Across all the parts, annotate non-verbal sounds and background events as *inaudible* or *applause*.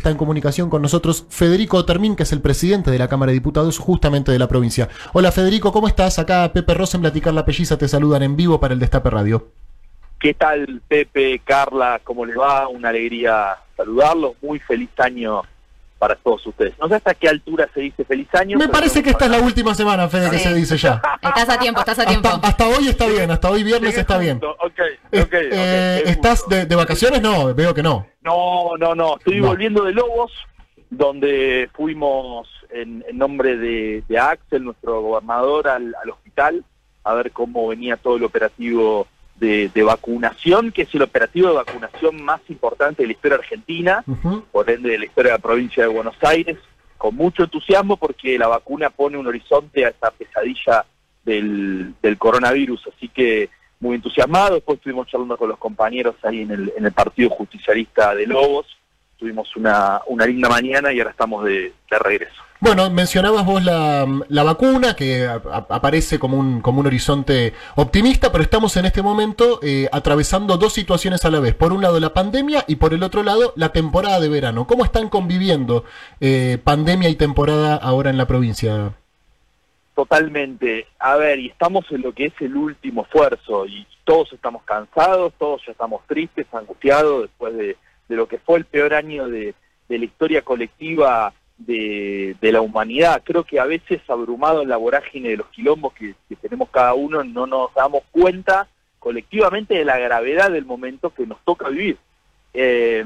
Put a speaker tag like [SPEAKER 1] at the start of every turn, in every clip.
[SPEAKER 1] está en comunicación con nosotros Federico Termín, que es el presidente de la Cámara de Diputados justamente de la provincia. Hola Federico, ¿cómo estás? Acá Pepe Rosen, Platicar la Pelliza, te saludan en vivo para el Destape Radio.
[SPEAKER 2] ¿Qué tal Pepe, Carla? ¿Cómo les va? Una alegría saludarlos. Muy feliz año para todos ustedes. No sé hasta qué altura se dice feliz año.
[SPEAKER 1] Me parece que esta es la última semana, Fede, que se dice ya. *laughs*
[SPEAKER 3] Estás a tiempo, estás a tiempo.
[SPEAKER 1] Hasta, hoy está bien, hasta hoy viernes está bien.
[SPEAKER 2] Okay, okay,
[SPEAKER 1] eh, ¿Estás de, vacaciones? No, veo que no.
[SPEAKER 2] No, no, no. Estoy volviendo de Lobos, donde fuimos en, nombre de, Axel, nuestro gobernador, al, al hospital, a ver cómo venía todo el operativo de, vacunación, que es el operativo de vacunación más importante de la historia argentina, por ende de la historia de la provincia de Buenos Aires, con mucho entusiasmo porque la vacuna pone un horizonte a esta pesadilla del, del coronavirus, así que muy entusiasmado, después estuvimos charlando con los compañeros ahí en el, en el Partido Justicialista de Lobos, tuvimos una, una linda mañana y ahora estamos de regreso.
[SPEAKER 1] Bueno, mencionabas vos la, vacuna que aparece como un, como un horizonte optimista, pero estamos en este momento eh, atravesando dos situaciones a la vez. Por un lado la pandemia y por el otro lado la temporada de verano. ¿Cómo están conviviendo eh, pandemia y temporada ahora en la provincia?
[SPEAKER 2] Totalmente. A ver, y estamos en lo que es el último esfuerzo y todos estamos cansados, todos ya estamos tristes, angustiados después de, lo que fue el peor año de, de la historia colectiva de, la humanidad. Creo que a veces abrumado en la vorágine de los quilombos que, tenemos cada uno, no nos damos cuenta colectivamente de la gravedad del momento que nos toca vivir. Eh,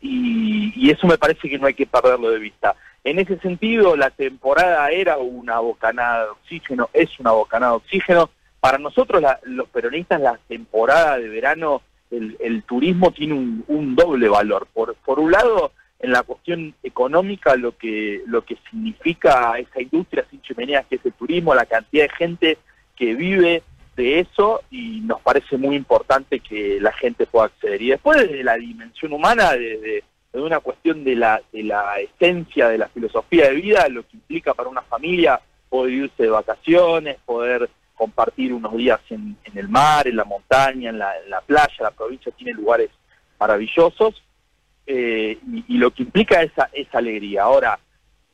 [SPEAKER 2] y, eso me parece que no hay que perderlo de vista. En ese sentido, la temporada era una bocanada de oxígeno, es una bocanada de oxígeno. Para nosotros, los peronistas, la temporada de verano, el, turismo tiene un, un, doble valor. Por, por un lado, en la cuestión económica lo que lo que significa esa industria sin chimeneas que es el turismo, la cantidad de gente que vive de eso y nos parece muy importante que la gente pueda acceder. Y después de la dimensión humana, de, una cuestión de la, de la esencia de la filosofía de vida, lo que implica para una familia poder irse de vacaciones, poder compartir unos días en, el mar, en la montaña, en la, en la playa, la provincia tiene lugares maravillosos eh, y, lo que implica esa, esa alegría. Ahora,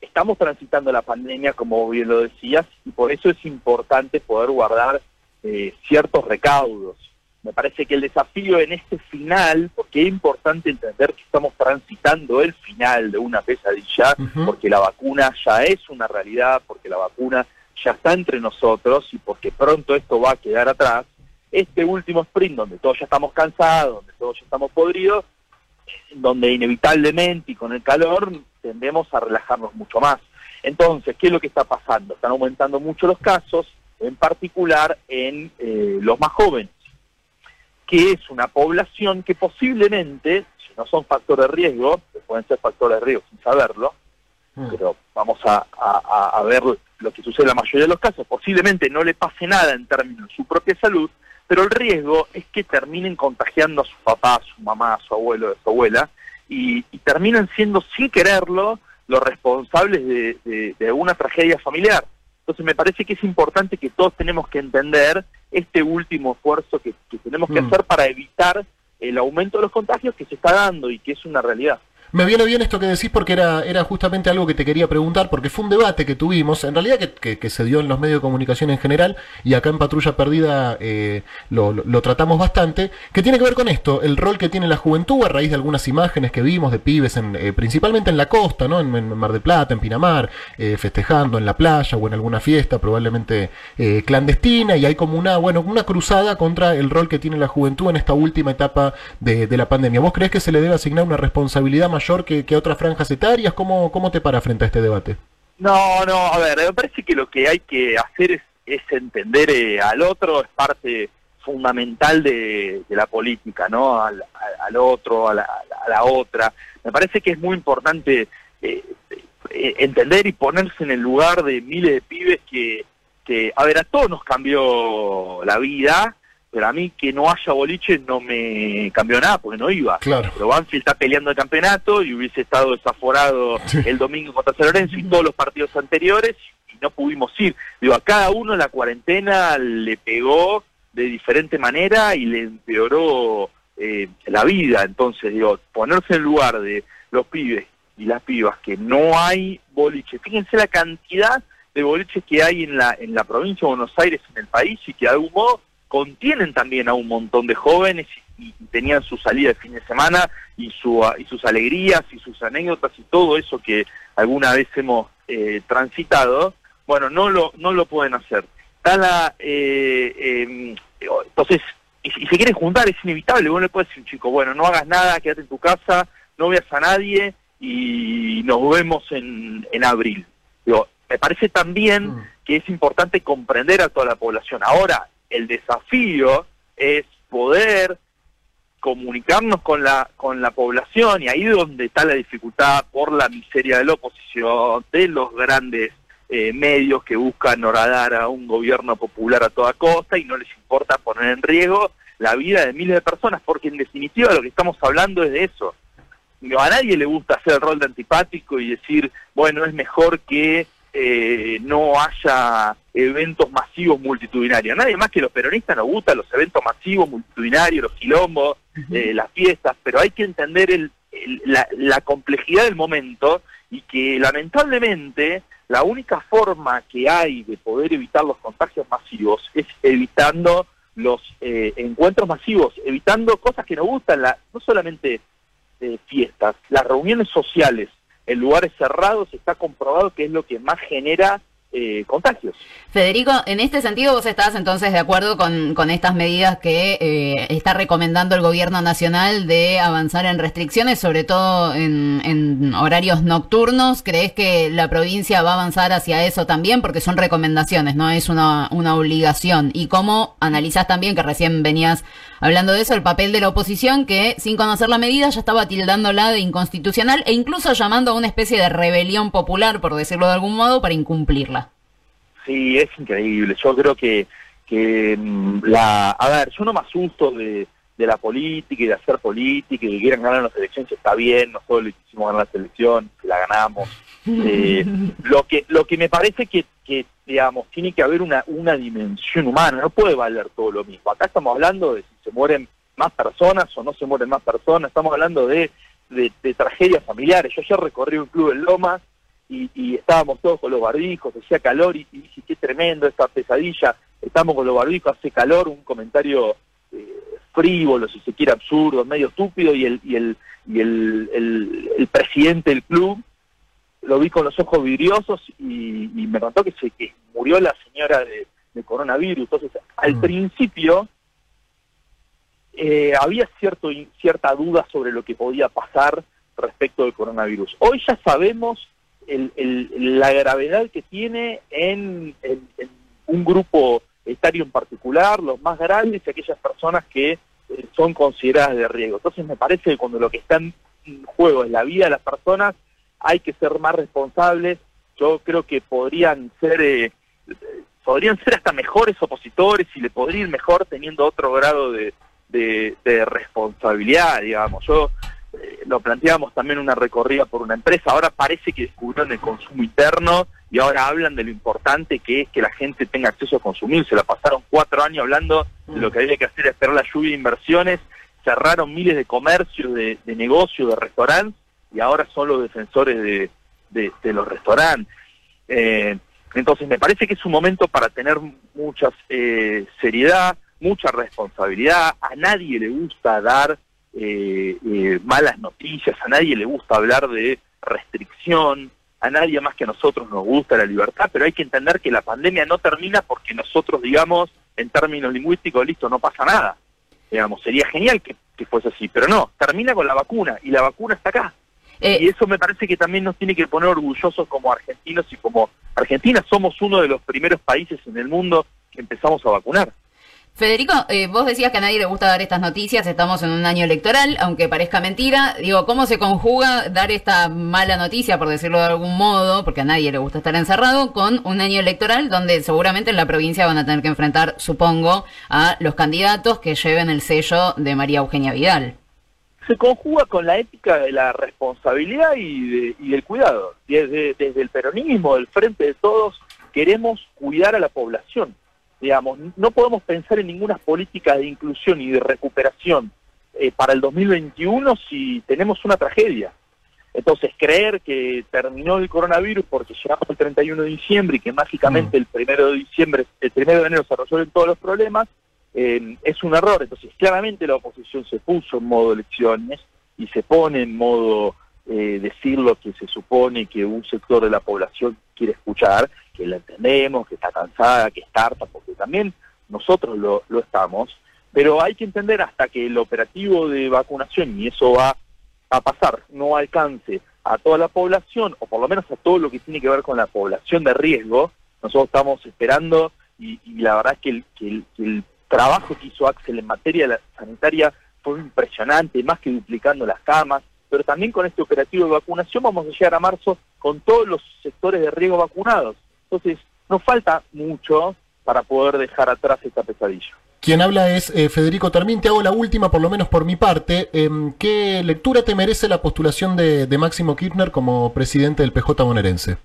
[SPEAKER 2] estamos transitando la pandemia, como bien lo decías, y por eso es importante poder guardar eh, ciertos recaudos. Me parece que el desafío en este final, porque es importante entender que estamos transitando el final de una pesadilla, porque la vacuna ya es una realidad, porque la vacuna ya está entre nosotros y porque pronto esto va a quedar atrás, este último sprint donde todos ya estamos cansados, donde todos ya estamos podridos, donde inevitablemente y con el calor tendemos a relajarnos mucho más. Entonces, ¿qué es lo que está pasando? Están aumentando mucho los casos, en particular en eh, los más jóvenes, que es una población que posiblemente, si no son factores de riesgo, que pueden ser factores de riesgo sin saberlo, mm. pero vamos a, a, ver lo que sucede en la mayoría de los casos, posiblemente no le pase nada en términos de su propia salud, pero el riesgo es que terminen contagiando a su papá, a su mamá, a su abuelo, a su abuela, y, terminan siendo sin quererlo los responsables de, una tragedia familiar. Entonces me parece que es importante que todos tenemos que entender este último esfuerzo que, tenemos que mm. hacer para evitar el aumento de los contagios que se está dando y que es una realidad.
[SPEAKER 1] Me viene bien esto que decís porque era, era justamente algo que te quería preguntar, porque fue un debate que tuvimos, en realidad que, que, se dio en los medios de comunicación en general, y acá en Patrulla Perdida eh, lo, tratamos bastante, que tiene que ver con esto, el rol que tiene la juventud a raíz de algunas imágenes que vimos de pibes, en, eh, principalmente en la costa, ¿no? En, Mar de Plata, en Pinamar, eh, festejando en la playa o en alguna fiesta, probablemente clandestina, y hay como una, bueno, una cruzada contra el rol que tiene la juventud en esta última etapa de, de la pandemia. ¿Vos crees que se le debe asignar una responsabilidad mayor que, que otras franjas etarias? ¿Cómo, ¿Cómo te para frente a este debate?
[SPEAKER 2] No, no, a ver, me parece que lo que hay que hacer es, es entender eh, al otro, es parte fundamental de, la política, ¿no? Al, al otro, a la, a la, otra. Me parece que es muy importante eh, eh, entender y ponerse en el lugar de miles de pibes que, que, a ver, a todos nos cambió la vida, pero a mí que no haya boliche no me cambió nada porque no iba.
[SPEAKER 1] Claro.
[SPEAKER 2] Pero Banfield está peleando el campeonato y hubiese estado desaforado el domingo contra San Lorenzo y todos los partidos anteriores y no pudimos ir. Digo, a cada uno la cuarentena le pegó de diferente manera y le empeoró eh, la vida. Entonces, digo, ponerse en lugar de los pibes y las pibas que no hay boliche. Fíjense la cantidad de boliches que hay en la, en la provincia de Buenos Aires, en el país, y que de algún modo contienen también a un montón de jóvenes y, tenían su salida de fin de semana y, su, y sus alegrías y sus anécdotas y todo eso que alguna vez hemos eh, transitado, bueno, no lo, no lo pueden hacer. Está eh, em, entonces, y, si se quieren juntar es inevitable, vos le puedes decir, chico, bueno, no hagas nada, quédate en tu casa, no veas a nadie y nos vemos en, en abril. Digo, me parece también mm. que es importante comprender a toda la población. Ahora, el desafío es poder comunicarnos con la con la población y ahí donde está la dificultad por la miseria de la oposición, de los grandes eh, medios que buscan horadar a un gobierno popular a toda costa y no les importa poner en riesgo la vida de miles de personas, porque en definitiva lo que estamos hablando es de eso. A nadie le gusta hacer el rol de antipático y decir, bueno, es mejor que eh, no haya eventos masivos multitudinarios. Nadie más que los peronistas nos gustan los eventos masivos multitudinarios, los quilombos, eh, las fiestas, pero hay que entender el, la, la, complejidad del momento y que lamentablemente la única forma que hay de poder evitar los contagios masivos es evitando los eh, encuentros masivos, evitando cosas que nos gustan, la, no solamente fiestas, las reuniones sociales, en lugares cerrados está comprobado que es lo que más genera eh, contagios.
[SPEAKER 3] Federico, en este sentido vos estás entonces de acuerdo con, estas medidas que eh, está recomendando el gobierno nacional de avanzar en restricciones, sobre todo en, horarios nocturnos. ¿Crees que la provincia va a avanzar hacia eso también? Porque son recomendaciones, no es una, una obligación. ¿Y cómo analizás también, que recién venías hablando de eso, el papel de la oposición que sin conocer la medida ya estaba tildándola de inconstitucional e incluso llamando a una especie de rebelión popular, por decirlo de algún modo, para incumplirla?
[SPEAKER 2] Sí, es increíble. Yo creo que, que mm, la... A ver, yo no me asusto de, de la política y de hacer política y que quieran ganar las elecciones está bien, nosotros le hicimos ganar la elección, la ganamos. Eh, *laughs* lo que lo que me parece que, que, digamos, tiene que haber una, una dimensión humana, no puede valer todo lo mismo. Acá estamos hablando de si se mueren más personas o no se mueren más personas, estamos hablando de, de, de tragedias familiares. Yo ayer recorrí un club en Lomas y, estábamos todos con los barbijos, hacía calor y, dije, qué tremendo esta pesadilla, estamos con los barbijos, hace calor, un comentario eh, frívolo, si se quiere absurdo, medio estúpido, y el, y el, y el, el, presidente del club lo vi con los ojos vidriosos y, me contó que se que murió la señora de, coronavirus. Entonces, al mm. principio eh, había cierto, cierta duda sobre lo que podía pasar respecto del coronavirus. Hoy ya sabemos el, la gravedad que tiene en, un grupo etario en particular, los más grandes y aquellas personas que eh, son consideradas de riesgo. Entonces me parece que cuando lo que está en juego es la vida de las personas, hay que ser más responsables. Yo creo que podrían ser eh, podrían ser hasta mejores opositores y le podría ir mejor teniendo otro grado de, de, de responsabilidad, digamos. Yo eh, lo planteábamos también una recorrida por una empresa, ahora parece que descubrieron el consumo interno y ahora hablan de lo importante que es que la gente tenga acceso a consumir, se la pasaron cuatro años hablando de lo que había que hacer esperar la lluvia de inversiones, cerraron miles de comercios, de, negocios, de restaurantes y ahora son los defensores de, de, los restaurantes. Eh, entonces me parece que es un momento para tener mucha eh, seriedad, mucha responsabilidad, a nadie le gusta dar eh, eh, malas noticias, a nadie le gusta hablar de restricción, a nadie más que a nosotros nos gusta la libertad, pero hay que entender que la pandemia no termina porque nosotros digamos en términos lingüísticos, listo, no pasa nada. Digamos, sería genial que, fuese así, pero no, termina con la vacuna y la vacuna está acá. Eh, y eso me parece que también nos tiene que poner orgullosos como argentinos y como Argentina somos uno de los primeros países en el mundo que empezamos a vacunar.
[SPEAKER 3] Federico, eh, vos decías que a nadie le gusta dar estas noticias, estamos en un año electoral, aunque parezca mentira. Digo, ¿cómo se conjuga dar esta mala noticia, por decirlo de algún modo, porque a nadie le gusta estar encerrado, con un año electoral donde seguramente en la provincia van a tener que enfrentar, supongo, a los candidatos que lleven el sello de María Eugenia Vidal?
[SPEAKER 2] Se conjuga con la ética de la responsabilidad y, del cuidado. Desde el peronismo, del frente de todos, queremos cuidar a la población Digamos, no podemos pensar en ninguna política de inclusión y de recuperación eh, para el 2021 si tenemos una tragedia. Entonces, creer que terminó el coronavirus porque llegamos el 31 de diciembre y que mágicamente el primero de diciembre, el primero de enero se resuelven todos los problemas, eh, es un error. Entonces, claramente la oposición se puso en modo elecciones y se pone en modo eh, decir lo que se supone que un sector de la población quiere escuchar, que la entendemos, que está cansada, que está harta, porque también nosotros lo, lo estamos, pero hay que entender hasta que el operativo de vacunación, y eso va a pasar, no alcance a toda la población, o por lo menos a todo lo que tiene que ver con la población de riesgo, nosotros estamos esperando, y, la verdad es que el, el, trabajo que hizo Axel en materia sanitaria fue impresionante, más que duplicando las camas, pero también con este operativo de vacunación vamos a llegar a marzo con todos los sectores de riesgo vacunados. Entonces, nos falta mucho para poder dejar atrás esta pesadilla.
[SPEAKER 1] Quien habla es eh, Federico Termín. Te hago la última, por lo menos por mi parte. Em, ¿Qué lectura te merece la postulación de, Máximo Kirchner como presidente del PJ bonaerense?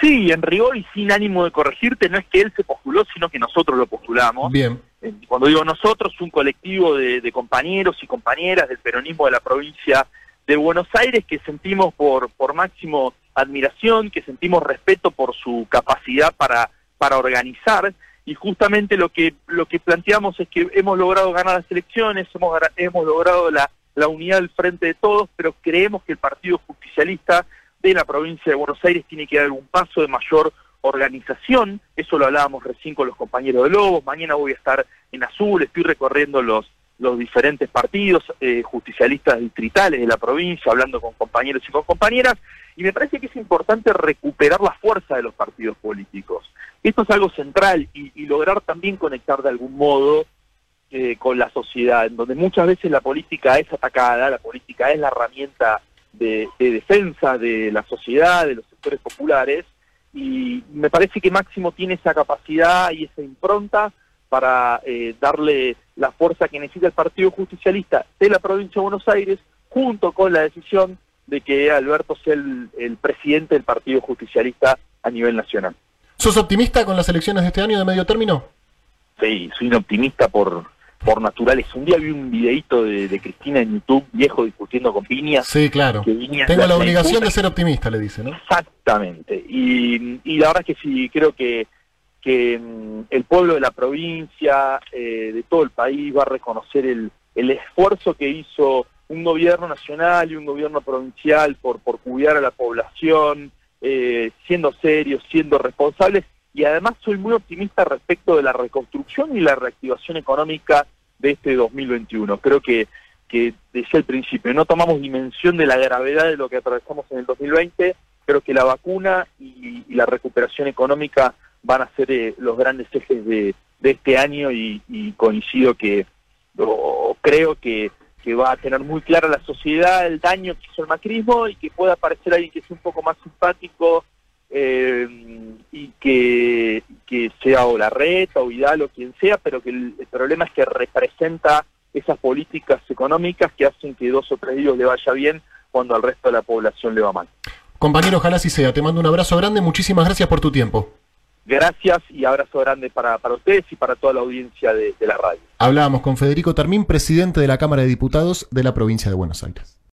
[SPEAKER 2] Sí, en rigor y sin ánimo de corregirte, no es que él se postuló, sino que nosotros lo postulamos.
[SPEAKER 1] Bien.
[SPEAKER 2] Eh, cuando digo nosotros, un colectivo de, compañeros y compañeras del peronismo de la provincia de Buenos Aires que sentimos por, por Máximo admiración, que sentimos respeto por su capacidad para, para organizar. Y justamente lo que lo que planteamos es que hemos logrado ganar las elecciones, hemos, hemos logrado la, la unidad del frente de todos, pero creemos que el Partido Justicialista de la provincia de Buenos Aires tiene que dar un paso de mayor organización, eso lo hablábamos recién con los compañeros de Lobos, mañana voy a estar en Azul, estoy recorriendo los, los diferentes partidos eh, justicialistas distritales de la provincia, hablando con compañeros y con compañeras, y me parece que es importante recuperar la fuerza de los partidos políticos. Esto es algo central y, lograr también conectar de algún modo eh, con la sociedad, en donde muchas veces la política es atacada, la política es la herramienta de, defensa de la sociedad, de los sectores populares, y me parece que Máximo tiene esa capacidad y esa impronta para eh, darle la fuerza que necesita el Partido Justicialista de la provincia de Buenos Aires, junto con la decisión de que Alberto sea el, presidente del Partido Justicialista a nivel nacional.
[SPEAKER 1] ¿Sos optimista con las elecciones de este año de medio término?
[SPEAKER 2] Sí, soy un optimista por, por naturales. Un día vi un videito de, Cristina en YouTube, viejo, discutiendo con Piña.
[SPEAKER 1] Sí, claro. Tengo la, obligación de ser optimista, le dice, ¿no?
[SPEAKER 2] Exactamente. Y, y la verdad es que sí, creo que, que mm, el pueblo de la provincia, eh, de todo el país, va a reconocer el, el esfuerzo que hizo un gobierno nacional y un gobierno provincial por, por cuidar a la población, eh, siendo serios, siendo responsables, y además soy muy optimista respecto de la reconstrucción y la reactivación económica de este 2021. Creo que, que desde el principio no tomamos dimensión de la gravedad de lo que atravesamos en el 2020, creo que la vacuna y, la recuperación económica van a ser eh, los grandes ejes de, de este año y, coincido que, o creo que va a tener muy clara la sociedad el daño que hizo el macrismo y que pueda aparecer alguien que sea un poco más simpático eh, y que, que sea o la reta o Vidal o quien sea, pero que el, problema es que representa esas políticas económicas que hacen que dos o tres días le vaya bien cuando al resto de la población le va mal.
[SPEAKER 1] Compañero, ojalá así sea. Te mando un abrazo grande. Muchísimas gracias por tu tiempo.
[SPEAKER 2] Gracias y abrazo grande para, para ustedes y para toda la audiencia de, de la radio.
[SPEAKER 1] Hablábamos con Federico Termín, presidente de la Cámara de Diputados de la provincia de Buenos Aires.